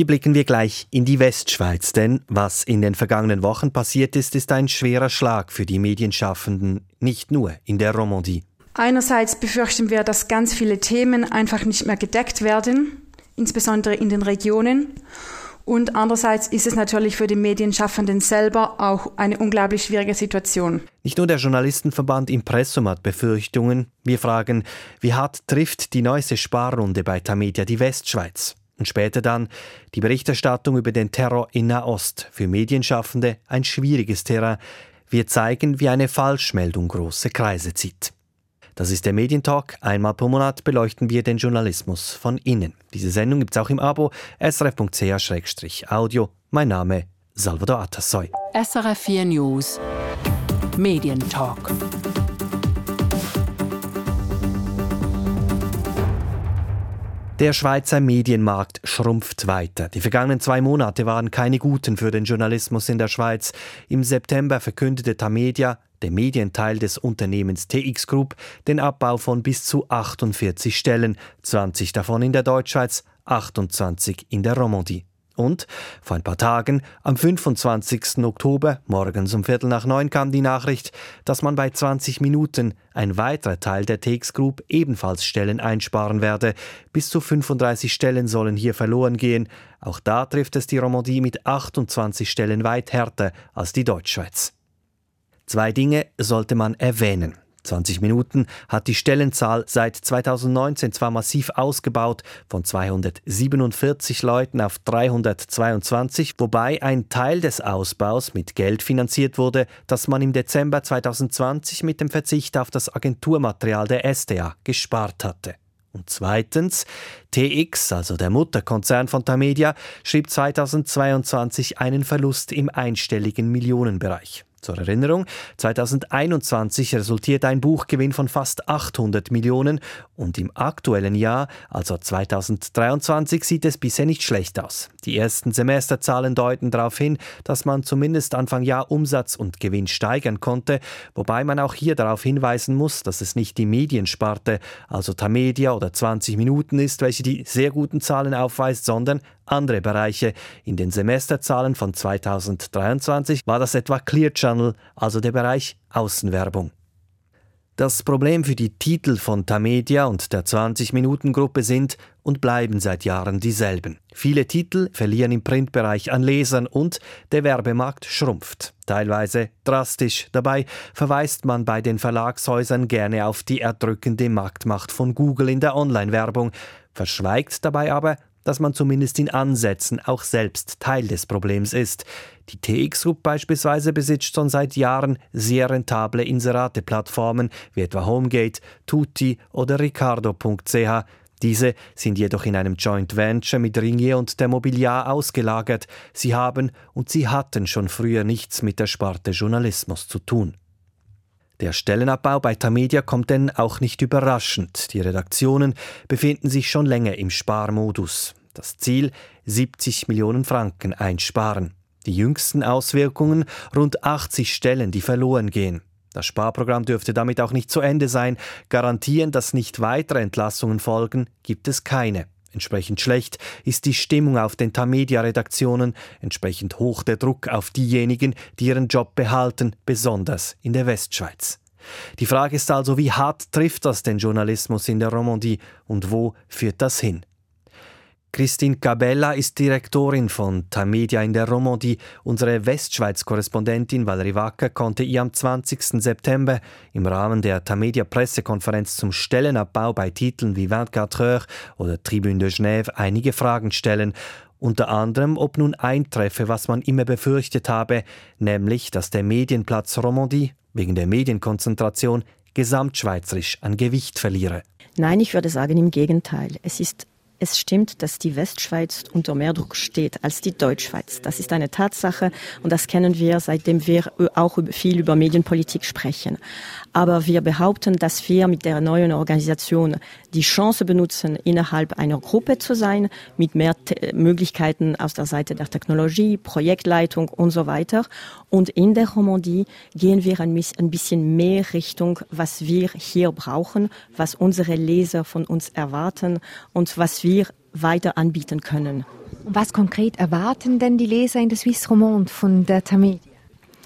Hier blicken wir gleich in die Westschweiz, denn was in den vergangenen Wochen passiert ist, ist ein schwerer Schlag für die Medienschaffenden, nicht nur in der Romandie. Einerseits befürchten wir, dass ganz viele Themen einfach nicht mehr gedeckt werden, insbesondere in den Regionen. Und andererseits ist es natürlich für die Medienschaffenden selber auch eine unglaublich schwierige Situation. Nicht nur der Journalistenverband Impressum hat Befürchtungen. Wir fragen, wie hart trifft die neueste Sparrunde bei Tamedia die Westschweiz? Und später dann die Berichterstattung über den Terror in Nahost. Für Medienschaffende ein schwieriges Terrain. Wir zeigen, wie eine Falschmeldung große Kreise zieht. Das ist der Medientalk. Einmal pro Monat beleuchten wir den Journalismus von innen. Diese Sendung gibt es auch im Abo srf.ch-audio. Mein Name Salvador Atassoy. SRF 4 News Medientalk. Der Schweizer Medienmarkt schrumpft weiter. Die vergangenen zwei Monate waren keine guten für den Journalismus in der Schweiz. Im September verkündete Tamedia, der Medienteil des Unternehmens TX Group, den Abbau von bis zu 48 Stellen, 20 davon in der Deutschschweiz, 28 in der Romandie. Und vor ein paar Tagen, am 25. Oktober, morgens um Viertel nach neun, kam die Nachricht, dass man bei 20 Minuten ein weiterer Teil der TX Group ebenfalls Stellen einsparen werde. Bis zu 35 Stellen sollen hier verloren gehen. Auch da trifft es die Romandie mit 28 Stellen weit härter als die Deutschschweiz. Zwei Dinge sollte man erwähnen. 20 Minuten hat die Stellenzahl seit 2019 zwar massiv ausgebaut, von 247 Leuten auf 322, wobei ein Teil des Ausbaus mit Geld finanziert wurde, das man im Dezember 2020 mit dem Verzicht auf das Agenturmaterial der SDA gespart hatte. Und zweitens, TX, also der Mutterkonzern von Tamedia, schrieb 2022 einen Verlust im einstelligen Millionenbereich. Zur Erinnerung, 2021 resultiert ein Buchgewinn von fast 800 Millionen und im aktuellen Jahr, also 2023, sieht es bisher nicht schlecht aus. Die ersten Semesterzahlen deuten darauf hin, dass man zumindest Anfang Jahr Umsatz und Gewinn steigern konnte, wobei man auch hier darauf hinweisen muss, dass es nicht die Mediensparte, also Tamedia oder 20 Minuten ist, welche die sehr guten Zahlen aufweist, sondern andere Bereiche. In den Semesterzahlen von 2023 war das etwa Clear Channel, also der Bereich Außenwerbung. Das Problem für die Titel von Tamedia und der 20-Minuten-Gruppe sind und bleiben seit Jahren dieselben. Viele Titel verlieren im Printbereich an Lesern und der Werbemarkt schrumpft. Teilweise drastisch. Dabei verweist man bei den Verlagshäusern gerne auf die erdrückende Marktmacht von Google in der Online-Werbung, verschweigt dabei aber, dass man zumindest in Ansätzen auch selbst Teil des Problems ist. Die TX Group beispielsweise besitzt schon seit Jahren sehr rentable Inserate-Plattformen wie etwa Homegate, Tutti oder Ricardo.ch. Diese sind jedoch in einem Joint Venture mit Ringier und der Mobiliar ausgelagert. Sie haben und sie hatten schon früher nichts mit der Sparte Journalismus zu tun. Der Stellenabbau bei Tamedia kommt denn auch nicht überraschend. Die Redaktionen befinden sich schon länger im Sparmodus. Das Ziel 70 Millionen Franken einsparen. Die jüngsten Auswirkungen rund 80 Stellen, die verloren gehen. Das Sparprogramm dürfte damit auch nicht zu Ende sein. Garantieren, dass nicht weitere Entlassungen folgen, gibt es keine. Entsprechend schlecht ist die Stimmung auf den Tamedia-Redaktionen, entsprechend hoch der Druck auf diejenigen, die ihren Job behalten, besonders in der Westschweiz. Die Frage ist also, wie hart trifft das den Journalismus in der Romandie und wo führt das hin? Christine Cabella ist Direktorin von Tamedia in der Romandie. Unsere Westschweiz-Korrespondentin Valerie Wacker konnte ihr am 20. September im Rahmen der Tamedia-Pressekonferenz zum Stellenabbau bei Titeln wie 24 Heures oder Tribune de Genève einige Fragen stellen. Unter anderem, ob nun eintreffe, was man immer befürchtet habe, nämlich, dass der Medienplatz Romandie wegen der Medienkonzentration gesamtschweizerisch an Gewicht verliere. Nein, ich würde sagen im Gegenteil. Es ist es stimmt, dass die Westschweiz unter mehr Druck steht als die Deutschschweiz. Das ist eine Tatsache und das kennen wir, seitdem wir auch viel über Medienpolitik sprechen. Aber wir behaupten, dass wir mit der neuen Organisation die Chance benutzen, innerhalb einer Gruppe zu sein, mit mehr Möglichkeiten aus der Seite der Technologie, Projektleitung und so weiter. Und in der Romandie gehen wir ein bisschen mehr Richtung, was wir hier brauchen, was unsere Leser von uns erwarten und was wir weiter anbieten können. Was konkret erwarten denn die Leser in der Swiss Romande von der Tamedia?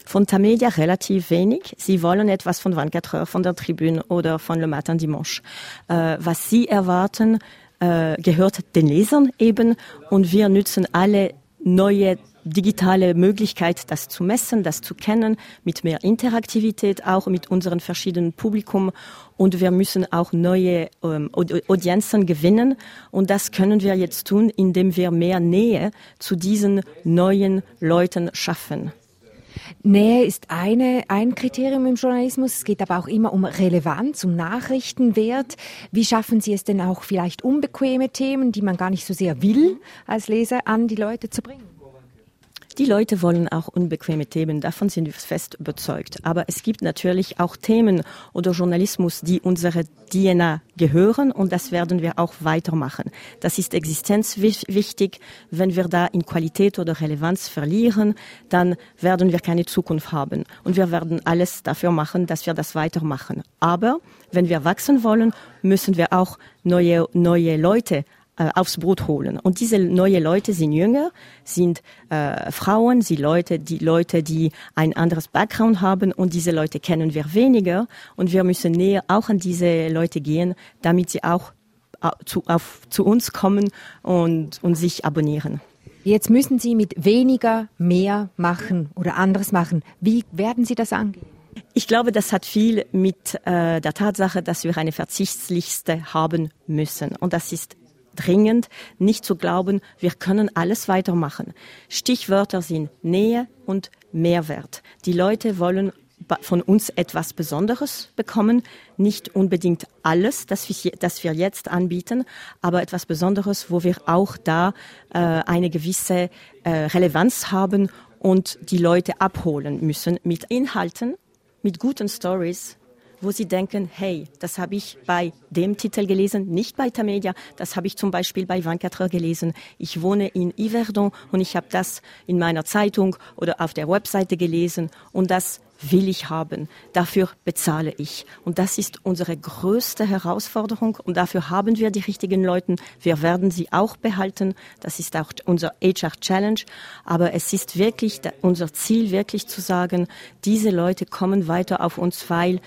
Von Tamedia relativ wenig. Sie wollen etwas von 24 Heures, von der Tribüne oder von Le Matin Dimanche. Äh, was sie erwarten, äh, gehört den Lesern eben und wir nutzen alle neue digitale Möglichkeit, das zu messen, das zu kennen, mit mehr Interaktivität auch mit unseren verschiedenen Publikum. Und wir müssen auch neue ähm, Audienzen gewinnen. Und das können wir jetzt tun, indem wir mehr Nähe zu diesen neuen Leuten schaffen. Nähe ist eine, ein Kriterium im Journalismus. Es geht aber auch immer um Relevanz, um Nachrichtenwert. Wie schaffen Sie es denn auch vielleicht unbequeme Themen, die man gar nicht so sehr will, als Leser an die Leute zu bringen? Die Leute wollen auch unbequeme Themen, davon sind wir fest überzeugt. Aber es gibt natürlich auch Themen oder Journalismus, die unsere DNA gehören und das werden wir auch weitermachen. Das ist existenzwichtig. Wenn wir da in Qualität oder Relevanz verlieren, dann werden wir keine Zukunft haben. Und wir werden alles dafür machen, dass wir das weitermachen. Aber wenn wir wachsen wollen, müssen wir auch neue, neue Leute aufs Boot holen. Und diese neue Leute sind jünger, sind äh, Frauen, sind Leute, die Leute, die ein anderes Background haben und diese Leute kennen wir weniger und wir müssen näher auch an diese Leute gehen, damit sie auch äh, zu, auf, zu uns kommen und, und sich abonnieren. Jetzt müssen Sie mit weniger mehr machen oder anderes machen. Wie werden Sie das angehen? Ich glaube, das hat viel mit äh, der Tatsache, dass wir eine Verzichtsliste haben müssen. Und das ist dringend, nicht zu glauben, wir können alles weitermachen. Stichwörter sind Nähe und Mehrwert. Die Leute wollen von uns etwas Besonderes bekommen, nicht unbedingt alles, das wir, jetzt anbieten, aber etwas Besonderes, wo wir auch da äh, eine gewisse äh, Relevanz haben und die Leute abholen müssen mit Inhalten, mit guten Stories, wo sie denken, hey, das habe ich bei dem Titel gelesen, nicht bei Tamedia, das habe ich zum Beispiel bei 24 gelesen. Ich wohne in Yverdon und ich habe das in meiner Zeitung oder auf der Webseite gelesen und das will ich haben. Dafür bezahle ich. Und das ist unsere größte Herausforderung. Und dafür haben wir die richtigen Leute. Wir werden sie auch behalten. Das ist auch unser HR Challenge. Aber es ist wirklich unser Ziel, wirklich zu sagen, diese Leute kommen weiter auf uns, weil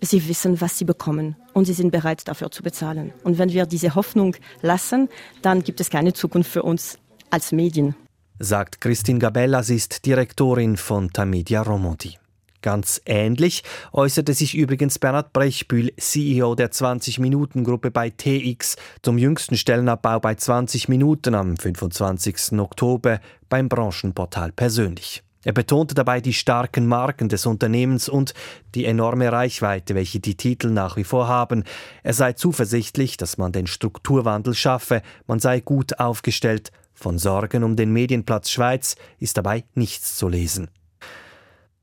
sie wissen, was sie bekommen und sie sind bereit dafür zu bezahlen. Und wenn wir diese Hoffnung lassen, dann gibt es keine Zukunft für uns als Medien. Sagt Christine Gabella, sie ist Direktorin von Tamedia Romodi. Ganz ähnlich äußerte sich übrigens Bernhard Brechbühl, CEO der 20-Minuten-Gruppe bei TX, zum jüngsten Stellenabbau bei 20 Minuten am 25. Oktober beim Branchenportal persönlich. Er betonte dabei die starken Marken des Unternehmens und die enorme Reichweite, welche die Titel nach wie vor haben. Er sei zuversichtlich, dass man den Strukturwandel schaffe, man sei gut aufgestellt. Von Sorgen um den Medienplatz Schweiz ist dabei nichts zu lesen.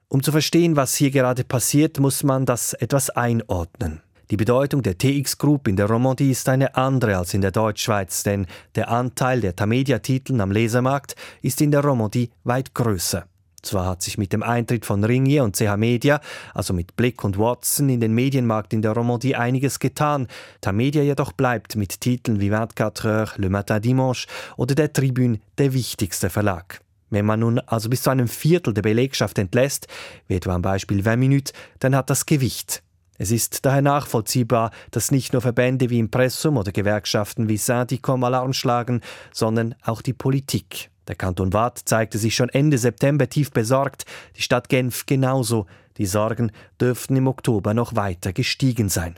Um zu verstehen, was hier gerade passiert, muss man das etwas einordnen. Die Bedeutung der TX Group in der Romandie ist eine andere als in der Deutschschweiz, denn der Anteil der Tamedia-Titeln am Lesermarkt ist in der Romandie weit größer. Zwar hat sich mit dem Eintritt von Ringier und CH Media, also mit Blick und Watson, in den Medienmarkt in der Romandie einiges getan. Tamedia jedoch bleibt mit Titeln wie 24 Heures, Le Matin Dimanche oder der Tribune der wichtigste Verlag. Wenn man nun also bis zu einem Viertel der Belegschaft entlässt, wie etwa am Beispiel 20 Minuten, dann hat das Gewicht. Es ist daher nachvollziehbar, dass nicht nur Verbände wie Impressum oder Gewerkschaften wie Syndikom Alarm schlagen, sondern auch die Politik. Der Kanton Waadt zeigte sich schon Ende September tief besorgt, die Stadt Genf genauso. Die Sorgen dürften im Oktober noch weiter gestiegen sein.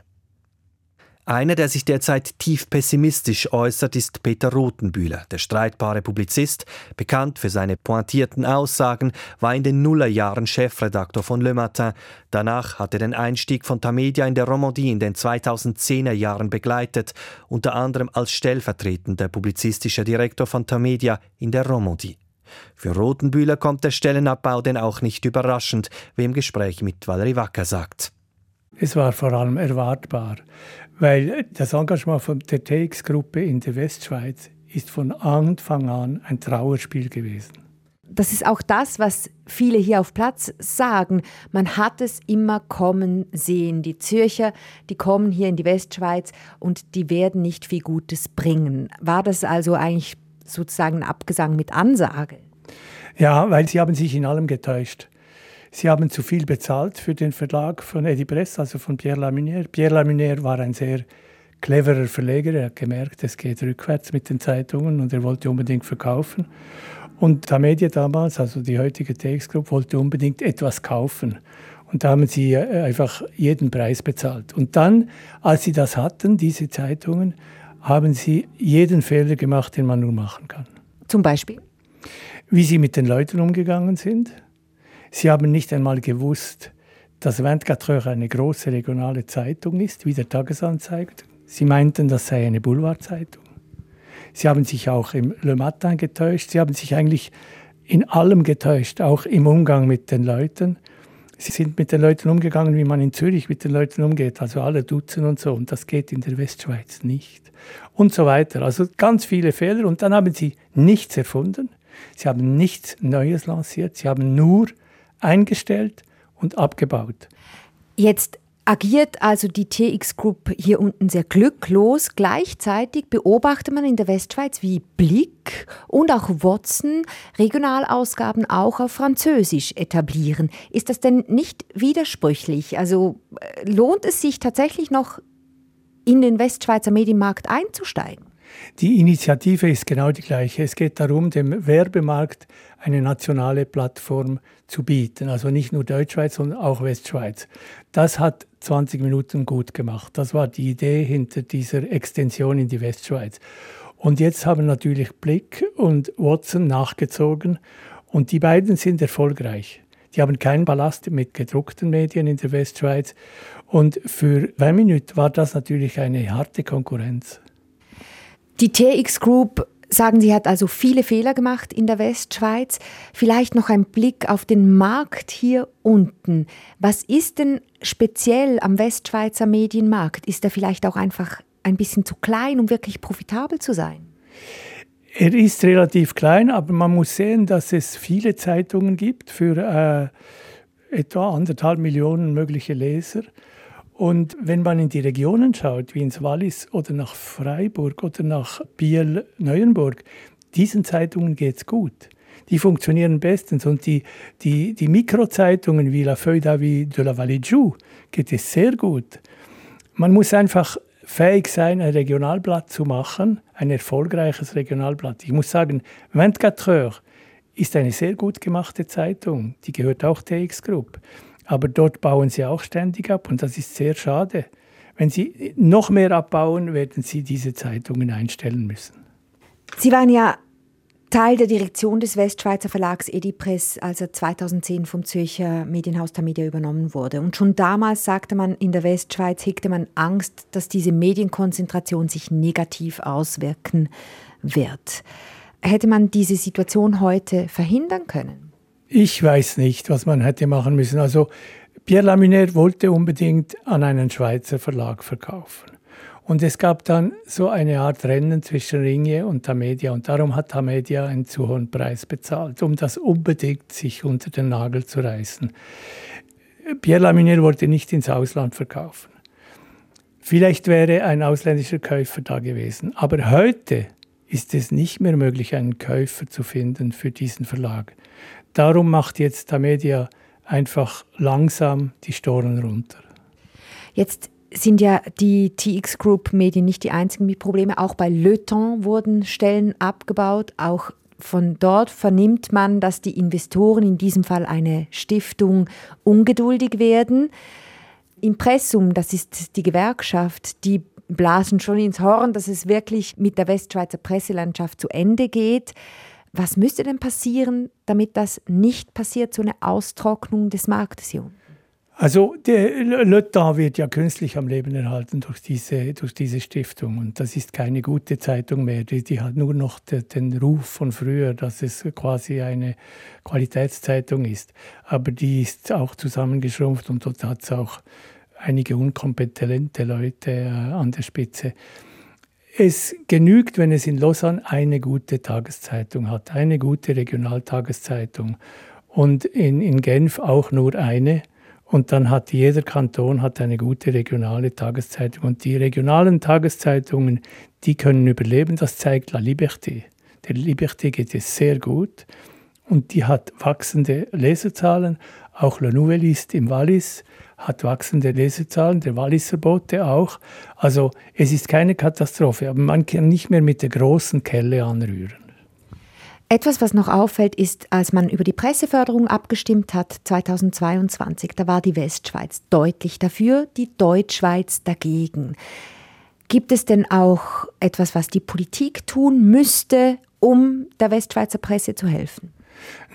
Einer, der sich derzeit tief pessimistisch äußert, ist Peter Rothenbühler. Der streitbare Publizist, bekannt für seine pointierten Aussagen, war in den Nullerjahren Chefredaktor von Le Matin. Danach hat er den Einstieg von Tamedia in der Romandie in den 2010er Jahren begleitet, unter anderem als stellvertretender publizistischer Direktor von Tamedia in der Romandie. Für Rothenbühler kommt der Stellenabbau denn auch nicht überraschend, wie im Gespräch mit Valerie Wacker sagt. Es war vor allem erwartbar, weil das Engagement von der TX-Gruppe in der Westschweiz ist von Anfang an ein Trauerspiel gewesen. das ist auch das, was viele hier auf Platz sagen. Man hat es immer kommen sehen. Die Zürcher, die kommen hier in die Westschweiz und die werden nicht viel Gutes bringen. War das also eigentlich sozusagen ein Abgesang mit Ansage? Ja, weil sie haben sich in allem getäuscht. Sie haben zu viel bezahlt für den Verlag von Eddie Press, also von Pierre Lamunière. Pierre Lamunière war ein sehr cleverer Verleger. Er hat gemerkt, es geht rückwärts mit den Zeitungen und er wollte unbedingt verkaufen. Und Tamedia damals, also die heutige TX Group, wollte unbedingt etwas kaufen. Und da haben sie äh, einfach jeden Preis bezahlt. Und dann, als sie das hatten, diese Zeitungen, haben sie jeden Fehler gemacht, den man nur machen kann. Zum Beispiel? Wie sie mit den Leuten umgegangen sind. Sie haben nicht einmal gewusst, dass 24 Heures eine große regionale Zeitung ist, wie der Tagesanzeiger. Sie meinten, das sei eine Boulevardzeitung. Sie haben sich auch im Le Matin getäuscht. Sie haben sich eigentlich in allem getäuscht, auch im Umgang mit den Leuten. Sie sind mit den Leuten umgegangen, wie man in Zürich mit den Leuten umgeht, also alle duzen und so. Und das geht in der Westschweiz nicht. Und so weiter. Also ganz viele Fehler. Und dann haben sie nichts erfunden. Sie haben nichts Neues lanciert. Sie haben nur eingestellt und abgebaut. Jetzt agiert also die TX Group hier unten sehr glücklos. Gleichzeitig beobachtet man in der Westschweiz wie Blick und auch Watson Regionalausgaben auch auf Französisch etablieren. Ist das denn nicht widersprüchlich? Also äh, lohnt es sich tatsächlich noch in den Westschweizer Medienmarkt einzusteigen? Die Initiative ist genau die gleiche. Es geht darum, dem Werbemarkt eine nationale Plattform zu bieten. Also nicht nur Deutschschweiz, sondern auch Westschweiz. Das hat 20 Minuten gut gemacht. Das war die Idee hinter dieser Extension in die Westschweiz. Und jetzt haben natürlich Blick und Watson nachgezogen und die beiden sind erfolgreich. Die haben keinen Ballast mit gedruckten Medien in der Westschweiz. Und für 20 Minuten war das natürlich eine harte Konkurrenz. Die TX Group sagen Sie, hat also viele Fehler gemacht in der Westschweiz. Vielleicht noch ein Blick auf den Markt hier unten. Was ist denn speziell am Westschweizer Medienmarkt? Ist er vielleicht auch einfach ein bisschen zu klein, um wirklich profitabel zu sein? Er ist relativ klein, aber man muss sehen, dass es viele Zeitungen gibt für äh, etwa anderthalb Millionen mögliche Leser. Und wenn man in die Regionen schaut, wie ins Wallis oder nach Freiburg oder nach Biel-Neuenburg, diesen Zeitungen geht es gut. Die funktionieren bestens. Und die, die, die Mikrozeitungen wie La Feuille d'Avis de la Vallée Joux geht es sehr gut. Man muss einfach fähig sein, ein Regionalblatt zu machen, ein erfolgreiches Regionalblatt. Ich muss sagen, 24 Heures ist eine sehr gut gemachte Zeitung. Die gehört auch der X-Group. Aber dort bauen sie auch ständig ab und das ist sehr schade. Wenn sie noch mehr abbauen, werden sie diese Zeitungen einstellen müssen. Sie waren ja Teil der Direktion des Westschweizer Verlags Edipress, als er 2010 vom Zürcher Medienhaus Tamedia übernommen wurde. Und schon damals sagte man, in der Westschweiz hegte man Angst, dass diese Medienkonzentration sich negativ auswirken wird. Hätte man diese Situation heute verhindern können? Ich weiß nicht, was man hätte machen müssen. Also Pierre Laminaire wollte unbedingt an einen Schweizer Verlag verkaufen. Und es gab dann so eine Art Rennen zwischen Ringe und Tamedia. Und darum hat Tamedia einen zu hohen Preis bezahlt, um das unbedingt sich unter den Nagel zu reißen. Pierre Laminaire wollte nicht ins Ausland verkaufen. Vielleicht wäre ein ausländischer Käufer da gewesen. Aber heute ist es nicht mehr möglich, einen Käufer zu finden für diesen Verlag. Darum macht jetzt Tamedia einfach langsam die Storen runter. Jetzt sind ja die TX Group Medien nicht die einzigen mit Problemen. Auch bei Le Temps wurden Stellen abgebaut. Auch von dort vernimmt man, dass die Investoren, in diesem Fall eine Stiftung, ungeduldig werden. Impressum, das ist die Gewerkschaft, die blasen schon ins Horn, dass es wirklich mit der Westschweizer Presselandschaft zu Ende geht. Was müsste denn passieren, damit das nicht passiert, so eine Austrocknung des Marktes hier? Also der Le Temps wird ja künstlich am Leben erhalten durch diese, durch diese Stiftung. Und das ist keine gute Zeitung mehr. Die, die hat nur noch de, den Ruf von früher, dass es quasi eine Qualitätszeitung ist. Aber die ist auch zusammengeschrumpft und dort hat es auch einige unkompetente Leute äh, an der Spitze es genügt, wenn es in Lausanne eine gute Tageszeitung hat, eine gute Regionaltageszeitung und in, in Genf auch nur eine. Und dann hat jeder Kanton hat eine gute regionale Tageszeitung. Und die regionalen Tageszeitungen, die können überleben. Das zeigt La Liberté. Der Liberté geht es sehr gut und die hat wachsende Leserzahlen. Auch La Nouvelliste im Wallis hat wachsende Lesezahlen, der Walliser Bote auch. Also es ist keine Katastrophe, aber man kann nicht mehr mit der großen Kelle anrühren. Etwas, was noch auffällt, ist, als man über die Presseförderung abgestimmt hat 2022, da war die Westschweiz deutlich dafür, die Deutschschweiz dagegen. Gibt es denn auch etwas, was die Politik tun müsste, um der Westschweizer Presse zu helfen?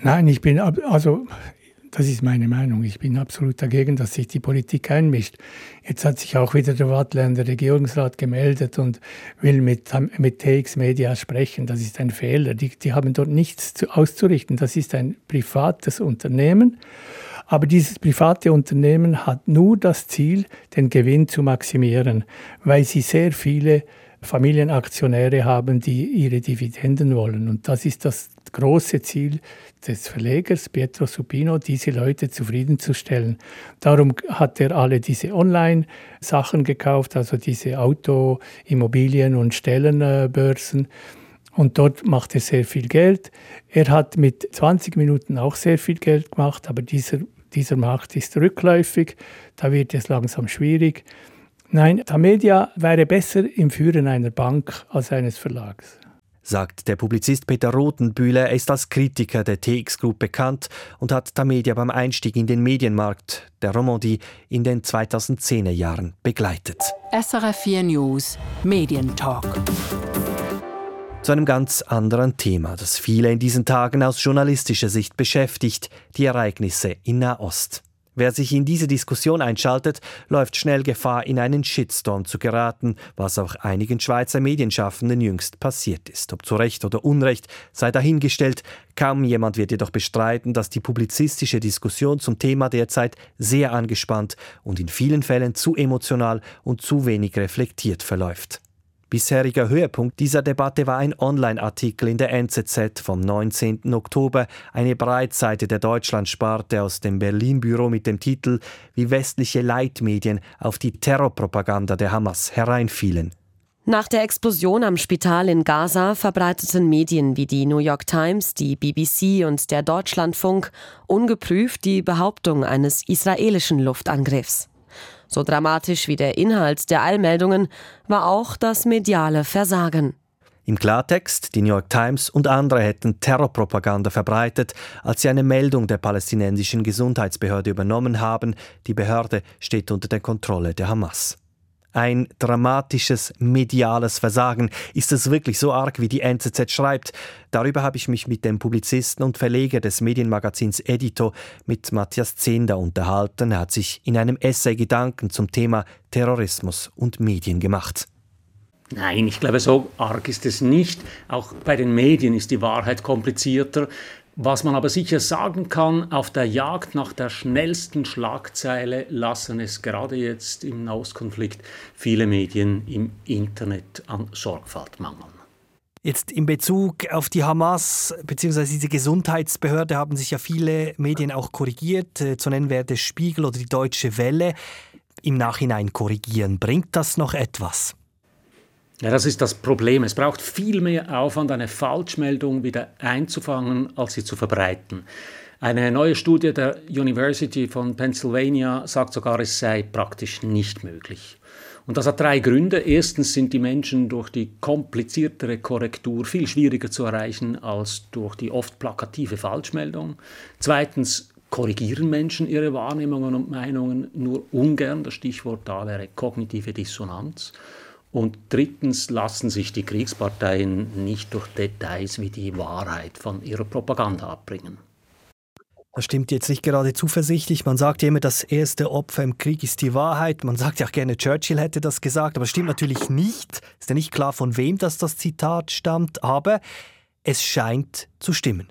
Nein, ich bin also das ist meine Meinung. Ich bin absolut dagegen, dass sich die Politik einmischt. Jetzt hat sich auch wieder der Wattländer Regierungsrat gemeldet und will mit, mit TX Media sprechen. Das ist ein Fehler. Die, die haben dort nichts zu, auszurichten. Das ist ein privates Unternehmen. Aber dieses private Unternehmen hat nur das Ziel, den Gewinn zu maximieren, weil sie sehr viele Familienaktionäre haben, die ihre Dividenden wollen. Und das ist das große Ziel des Verlegers Pietro Supino, diese Leute zufriedenzustellen. Darum hat er alle diese Online-Sachen gekauft, also diese Auto-, Immobilien- und Stellenbörsen. Und dort macht er sehr viel Geld. Er hat mit 20 Minuten auch sehr viel Geld gemacht, aber dieser, dieser Markt ist rückläufig. Da wird es langsam schwierig. Nein, Tamedia wäre besser im Führen einer Bank als eines Verlags sagt der Publizist Peter Rotenbühler. Er ist als Kritiker der TX Group bekannt und hat Tamedia beim Einstieg in den Medienmarkt der Romandie in den 2010er Jahren begleitet. SRF 4 News Medientalk. Zu einem ganz anderen Thema, das viele in diesen Tagen aus journalistischer Sicht beschäftigt, die Ereignisse in Nahost. Wer sich in diese Diskussion einschaltet, läuft schnell Gefahr, in einen Shitstorm zu geraten, was auch einigen Schweizer Medienschaffenden jüngst passiert ist. Ob zu Recht oder Unrecht sei dahingestellt, kaum jemand wird jedoch bestreiten, dass die publizistische Diskussion zum Thema derzeit sehr angespannt und in vielen Fällen zu emotional und zu wenig reflektiert verläuft. Bisheriger Höhepunkt dieser Debatte war ein Online-Artikel in der NZZ vom 19. Oktober, eine Breitseite der Deutschlandsparte aus dem Berlin-Büro mit dem Titel Wie westliche Leitmedien auf die Terrorpropaganda der Hamas hereinfielen. Nach der Explosion am Spital in Gaza verbreiteten Medien wie die New York Times, die BBC und der Deutschlandfunk ungeprüft die Behauptung eines israelischen Luftangriffs. So dramatisch wie der Inhalt der Allmeldungen war auch das mediale Versagen. Im Klartext, die New York Times und andere hätten Terrorpropaganda verbreitet, als sie eine Meldung der palästinensischen Gesundheitsbehörde übernommen haben. Die Behörde steht unter der Kontrolle der Hamas. Ein dramatisches mediales Versagen. Ist es wirklich so arg, wie die NZZ schreibt? Darüber habe ich mich mit dem Publizisten und Verleger des Medienmagazins Edito, mit Matthias Zehnder, unterhalten. Er hat sich in einem Essay Gedanken zum Thema Terrorismus und Medien gemacht. Nein, ich glaube, so arg ist es nicht. Auch bei den Medien ist die Wahrheit komplizierter. Was man aber sicher sagen kann, auf der Jagd nach der schnellsten Schlagzeile lassen es gerade jetzt im Nahostkonflikt viele Medien im Internet an Sorgfalt mangeln. Jetzt in Bezug auf die Hamas bzw. diese Gesundheitsbehörde haben sich ja viele Medien auch korrigiert. Äh, zu nennen wäre der Spiegel oder die Deutsche Welle. Im Nachhinein korrigieren, bringt das noch etwas? Ja, das ist das Problem. Es braucht viel mehr Aufwand, eine Falschmeldung wieder einzufangen, als sie zu verbreiten. Eine neue Studie der University von Pennsylvania sagt sogar, es sei praktisch nicht möglich. Und das hat drei Gründe. Erstens sind die Menschen durch die kompliziertere Korrektur viel schwieriger zu erreichen als durch die oft plakative Falschmeldung. Zweitens korrigieren Menschen ihre Wahrnehmungen und Meinungen nur ungern. Das Stichwort da wäre kognitive Dissonanz. Und drittens lassen sich die Kriegsparteien nicht durch Details wie die Wahrheit von ihrer Propaganda abbringen. Das stimmt jetzt nicht gerade zuversichtlich. Man sagt ja immer, das erste Opfer im Krieg ist die Wahrheit. Man sagt ja auch gerne, Churchill hätte das gesagt, aber es stimmt natürlich nicht. Ist ja nicht klar, von wem das, das Zitat stammt, aber es scheint zu stimmen.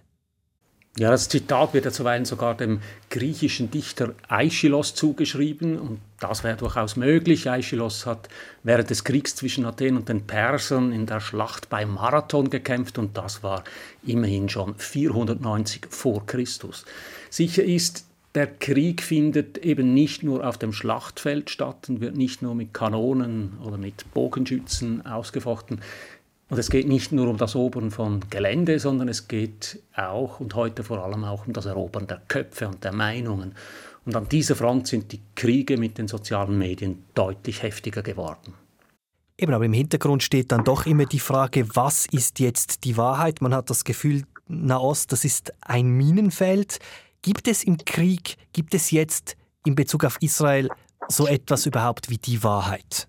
Ja, das Zitat wird ja zuweilen sogar dem griechischen Dichter Aeschylos zugeschrieben und das wäre durchaus möglich. Aeschylos hat während des Kriegs zwischen Athen und den Persern in der Schlacht bei Marathon gekämpft und das war immerhin schon 490 vor Christus. Sicher ist, der Krieg findet eben nicht nur auf dem Schlachtfeld statt und wird nicht nur mit Kanonen oder mit Bogenschützen ausgefochten. Und es geht nicht nur um das Erobern von Gelände, sondern es geht auch und heute vor allem auch um das Erobern der Köpfe und der Meinungen. Und an dieser Front sind die Kriege mit den sozialen Medien deutlich heftiger geworden. Eben, aber im Hintergrund steht dann doch immer die Frage, was ist jetzt die Wahrheit? Man hat das Gefühl, Nahost, das ist ein Minenfeld. Gibt es im Krieg, gibt es jetzt in Bezug auf Israel so etwas überhaupt wie die Wahrheit?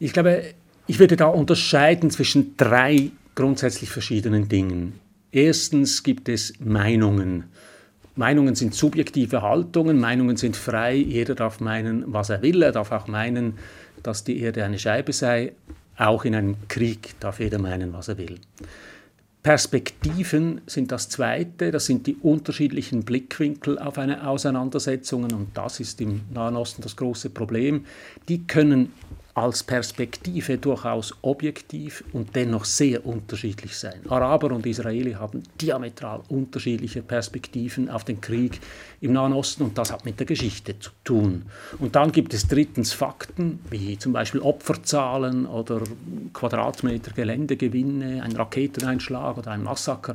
Ich glaube, ich würde da unterscheiden zwischen drei grundsätzlich verschiedenen Dingen. Erstens gibt es Meinungen. Meinungen sind subjektive Haltungen, Meinungen sind frei, jeder darf meinen, was er will, er darf auch meinen, dass die Erde eine Scheibe sei, auch in einem Krieg darf jeder meinen, was er will. Perspektiven sind das Zweite, das sind die unterschiedlichen Blickwinkel auf eine Auseinandersetzung und das ist im Nahen Osten das große Problem. Die können als Perspektive durchaus objektiv und dennoch sehr unterschiedlich sein. Araber und Israeli haben diametral unterschiedliche Perspektiven auf den Krieg im Nahen Osten und das hat mit der Geschichte zu tun. Und dann gibt es drittens Fakten, wie zum Beispiel Opferzahlen oder Quadratmeter Geländegewinne, ein Raketeneinschlag oder ein Massaker.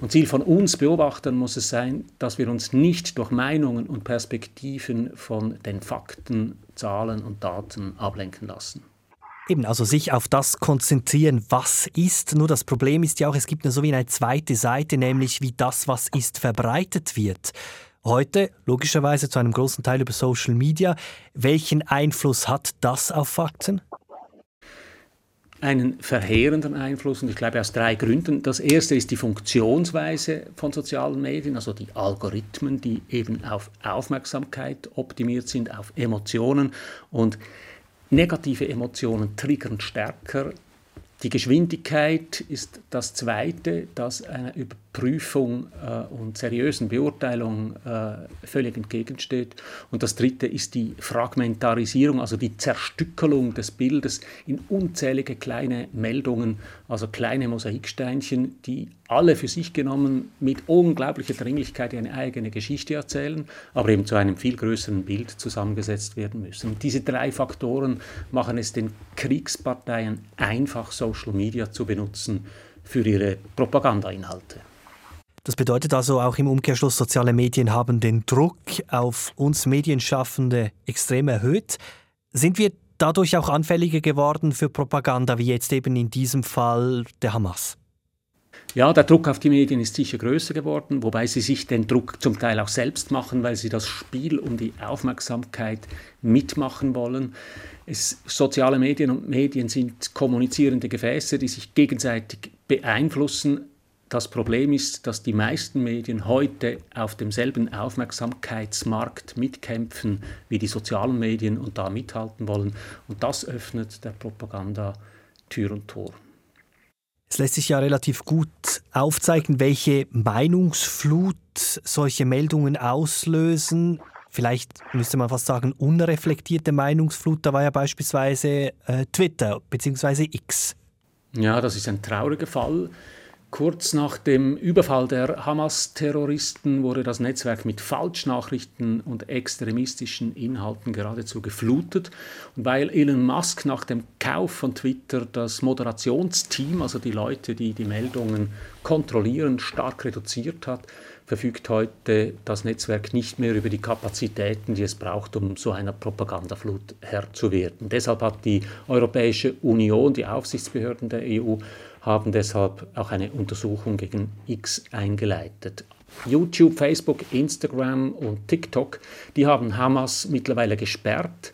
Und Ziel von uns Beobachtern muss es sein, dass wir uns nicht durch Meinungen und Perspektiven von den Fakten, Zahlen und Daten ablenken lassen. Eben, also sich auf das konzentrieren, was ist. Nur das Problem ist ja auch, es gibt nur so wie eine zweite Seite, nämlich wie das, was ist, verbreitet wird. Heute, logischerweise zu einem großen Teil über Social Media. Welchen Einfluss hat das auf Fakten? Einen verheerenden Einfluss. Und ich glaube aus drei Gründen. Das erste ist die Funktionsweise von sozialen Medien, also die Algorithmen, die eben auf Aufmerksamkeit optimiert sind, auf Emotionen. Und negative Emotionen triggern stärker. Die Geschwindigkeit ist das Zweite, das einer Überprüfung äh, und seriösen Beurteilung äh, völlig entgegensteht. Und das Dritte ist die Fragmentarisierung, also die Zerstückelung des Bildes in unzählige kleine Meldungen, also kleine Mosaiksteinchen, die alle für sich genommen mit unglaublicher Dringlichkeit eine eigene Geschichte erzählen, aber eben zu einem viel größeren Bild zusammengesetzt werden müssen. Und diese drei Faktoren machen es den Kriegsparteien einfach, Social Media zu benutzen für ihre Propagandainhalte. Das bedeutet also auch im Umkehrschluss, soziale Medien haben den Druck auf uns Medienschaffende extrem erhöht. Sind wir dadurch auch anfälliger geworden für Propaganda, wie jetzt eben in diesem Fall der Hamas? Ja, der Druck auf die Medien ist sicher größer geworden, wobei sie sich den Druck zum Teil auch selbst machen, weil sie das Spiel um die Aufmerksamkeit mitmachen wollen. Es, soziale Medien und Medien sind kommunizierende Gefäße, die sich gegenseitig beeinflussen. Das Problem ist, dass die meisten Medien heute auf demselben Aufmerksamkeitsmarkt mitkämpfen wie die sozialen Medien und da mithalten wollen. Und das öffnet der Propaganda Tür und Tor. Es lässt sich ja relativ gut aufzeigen, welche Meinungsflut solche Meldungen auslösen. Vielleicht müsste man fast sagen, unreflektierte Meinungsflut. Da war ja beispielsweise äh, Twitter bzw. X. Ja, das ist ein trauriger Fall. Kurz nach dem Überfall der Hamas-Terroristen wurde das Netzwerk mit Falschnachrichten und extremistischen Inhalten geradezu geflutet. Und weil Elon Musk nach dem Kauf von Twitter das Moderationsteam, also die Leute, die die Meldungen kontrollieren, stark reduziert hat, verfügt heute das Netzwerk nicht mehr über die Kapazitäten, die es braucht, um so einer Propagandaflut Herr zu werden. Deshalb hat die Europäische Union, die Aufsichtsbehörden der EU, haben deshalb auch eine Untersuchung gegen X eingeleitet. YouTube, Facebook, Instagram und TikTok, die haben Hamas mittlerweile gesperrt.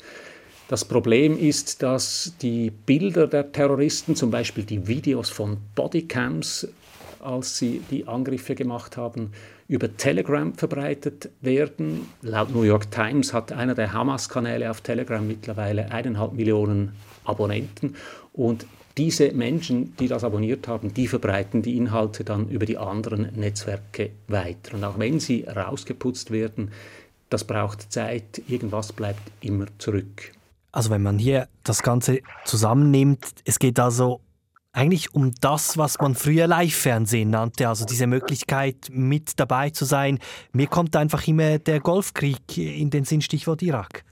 Das Problem ist, dass die Bilder der Terroristen, zum Beispiel die Videos von Bodycams, als sie die Angriffe gemacht haben, über Telegram verbreitet werden. Laut New York Times hat einer der Hamas-Kanäle auf Telegram mittlerweile eineinhalb Millionen Abonnenten und diese Menschen, die das abonniert haben, die verbreiten die Inhalte dann über die anderen Netzwerke weiter. Und auch wenn sie rausgeputzt werden, das braucht Zeit, irgendwas bleibt immer zurück. Also wenn man hier das Ganze zusammennimmt, es geht also eigentlich um das, was man früher Live-Fernsehen nannte, also diese Möglichkeit mit dabei zu sein. Mir kommt einfach immer der Golfkrieg in den Sinn, Stichwort Irak.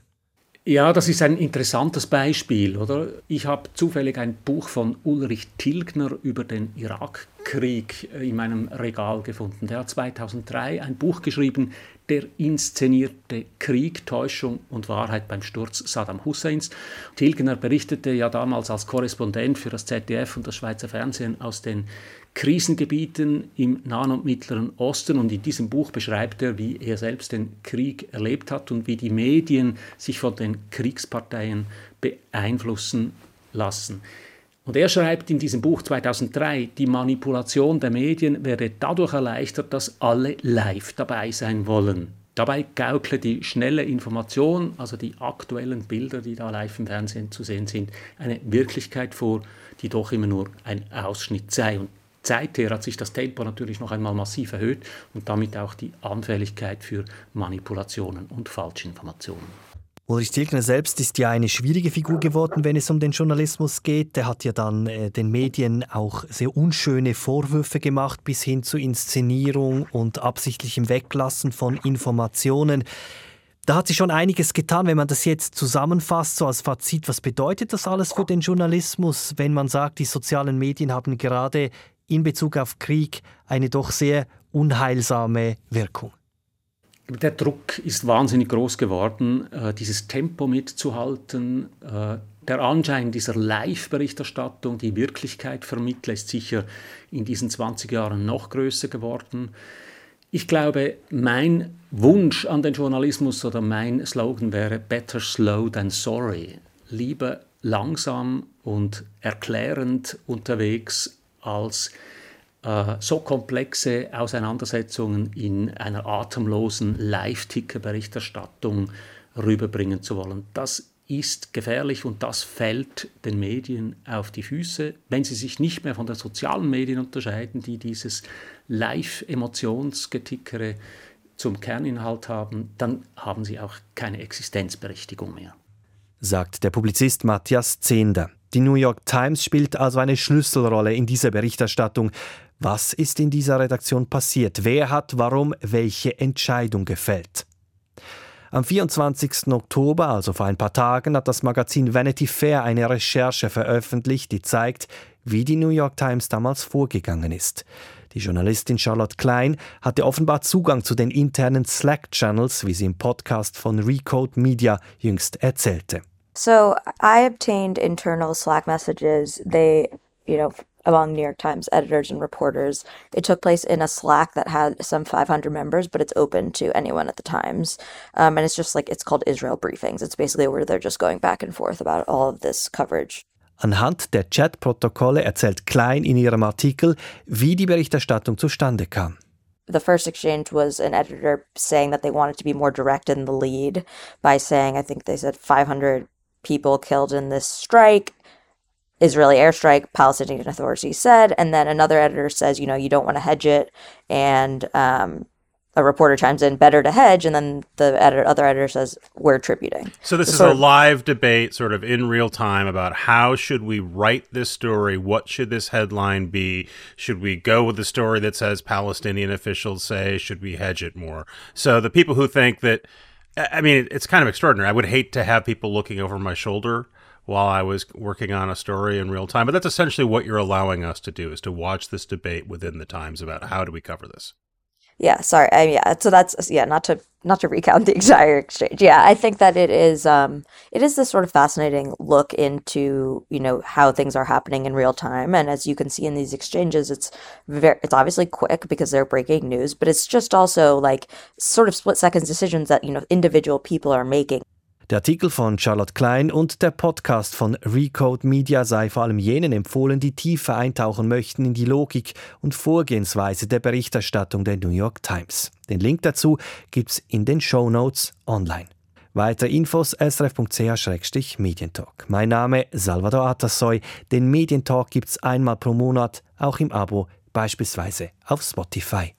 Ja, das ist ein interessantes Beispiel, oder? Ich habe zufällig ein Buch von Ulrich Tilgner über den Irakkrieg äh, in meinem Regal gefunden. Der hat 2003 ein Buch geschrieben, der inszenierte Krieg, Täuschung und Wahrheit beim Sturz Saddam Husseins. Tilgner berichtete ja damals als Korrespondent für das ZDF und das Schweizer Fernsehen aus den Krisengebieten im Nahen und Mittleren Osten. Und in diesem Buch beschreibt er, wie er selbst den Krieg erlebt hat und wie die Medien sich von den Kriegsparteien beeinflussen lassen. Und er schreibt in diesem Buch 2003, die Manipulation der Medien werde dadurch erleichtert, dass alle live dabei sein wollen. Dabei gaukle die schnelle Information, also die aktuellen Bilder, die da live im Fernsehen zu sehen sind, eine Wirklichkeit vor, die doch immer nur ein Ausschnitt sei. Und Seither hat sich das Tempo natürlich noch einmal massiv erhöht und damit auch die Anfälligkeit für Manipulationen und Falschinformationen. Ulrich Tilgner selbst ist ja eine schwierige Figur geworden, wenn es um den Journalismus geht. Der hat ja dann äh, den Medien auch sehr unschöne Vorwürfe gemacht, bis hin zu Inszenierung und absichtlichem Weglassen von Informationen. Da hat sich schon einiges getan, wenn man das jetzt zusammenfasst, so als Fazit. Was bedeutet das alles für den Journalismus, wenn man sagt, die sozialen Medien haben gerade in Bezug auf Krieg eine doch sehr unheilsame Wirkung? Der Druck ist wahnsinnig groß geworden, äh, dieses Tempo mitzuhalten. Äh, der Anschein dieser Live-Berichterstattung, die Wirklichkeit vermittle, ist sicher in diesen 20 Jahren noch größer geworden. Ich glaube, mein Wunsch an den Journalismus oder mein Slogan wäre Better slow than sorry. Lieber langsam und erklärend unterwegs als äh, so komplexe Auseinandersetzungen in einer atemlosen Live-Ticker-Berichterstattung rüberbringen zu wollen. Das ist gefährlich und das fällt den Medien auf die Füße, wenn sie sich nicht mehr von den sozialen Medien unterscheiden, die dieses Live-Emotionsgetickere zum Kerninhalt haben, dann haben sie auch keine Existenzberechtigung mehr. Sagt der Publizist Matthias Zehnder. Die New York Times spielt also eine Schlüsselrolle in dieser Berichterstattung. Was ist in dieser Redaktion passiert? Wer hat warum welche Entscheidung gefällt? Am 24. Oktober, also vor ein paar Tagen, hat das Magazin Vanity Fair eine Recherche veröffentlicht, die zeigt, wie die New York Times damals vorgegangen ist. Die Journalistin Charlotte Klein hatte offenbar Zugang zu den internen Slack-Channels, wie sie im Podcast von Recode Media jüngst erzählte. So I obtained internal Slack messages. They, you know, among New York Times editors and reporters. It took place in a Slack that had some 500 members, but it's open to anyone at the Times. Um, and it's just like, it's called Israel Briefings. It's basically where they're just going back and forth about all of this coverage. Anhand der Chatprotokolle erzählt Klein in ihrem Artikel, wie die Berichterstattung zustande kam. The first exchange was an editor saying that they wanted to be more direct in the lead by saying, I think they said 500 people killed in this strike. Israeli airstrike, Palestinian authorities said. And then another editor says, you know, you don't want to hedge it. And um, a reporter chimes in, better to hedge. And then the editor, other editor says, we're tributing. So this is a live debate sort of in real time about how should we write this story? What should this headline be? Should we go with the story that says Palestinian officials say? Should we hedge it more? So the people who think that I mean, it's kind of extraordinary. I would hate to have people looking over my shoulder while I was working on a story in real time, but that's essentially what you're allowing us to do is to watch this debate within the times about how do we cover this yeah sorry I, yeah so that's yeah not to not to recount the entire exchange. Yeah i think that it is um it is this sort of fascinating look into you know how things are happening in real time. And as you can see in these exchanges it's very it's obviously quick because they're breaking news but it's just also like sort of split seconds decisions that you know individual people are making Der Artikel von Charlotte Klein und der Podcast von Recode Media sei vor allem jenen empfohlen, die tiefer eintauchen möchten in die Logik und Vorgehensweise der Berichterstattung der New York Times. Den Link dazu gibt's in den Show Notes online. Weitere Infos srf.ch-medientalk. Mein Name Salvador Atassoy. Den Medientalk gibt's einmal pro Monat, auch im Abo, beispielsweise auf Spotify.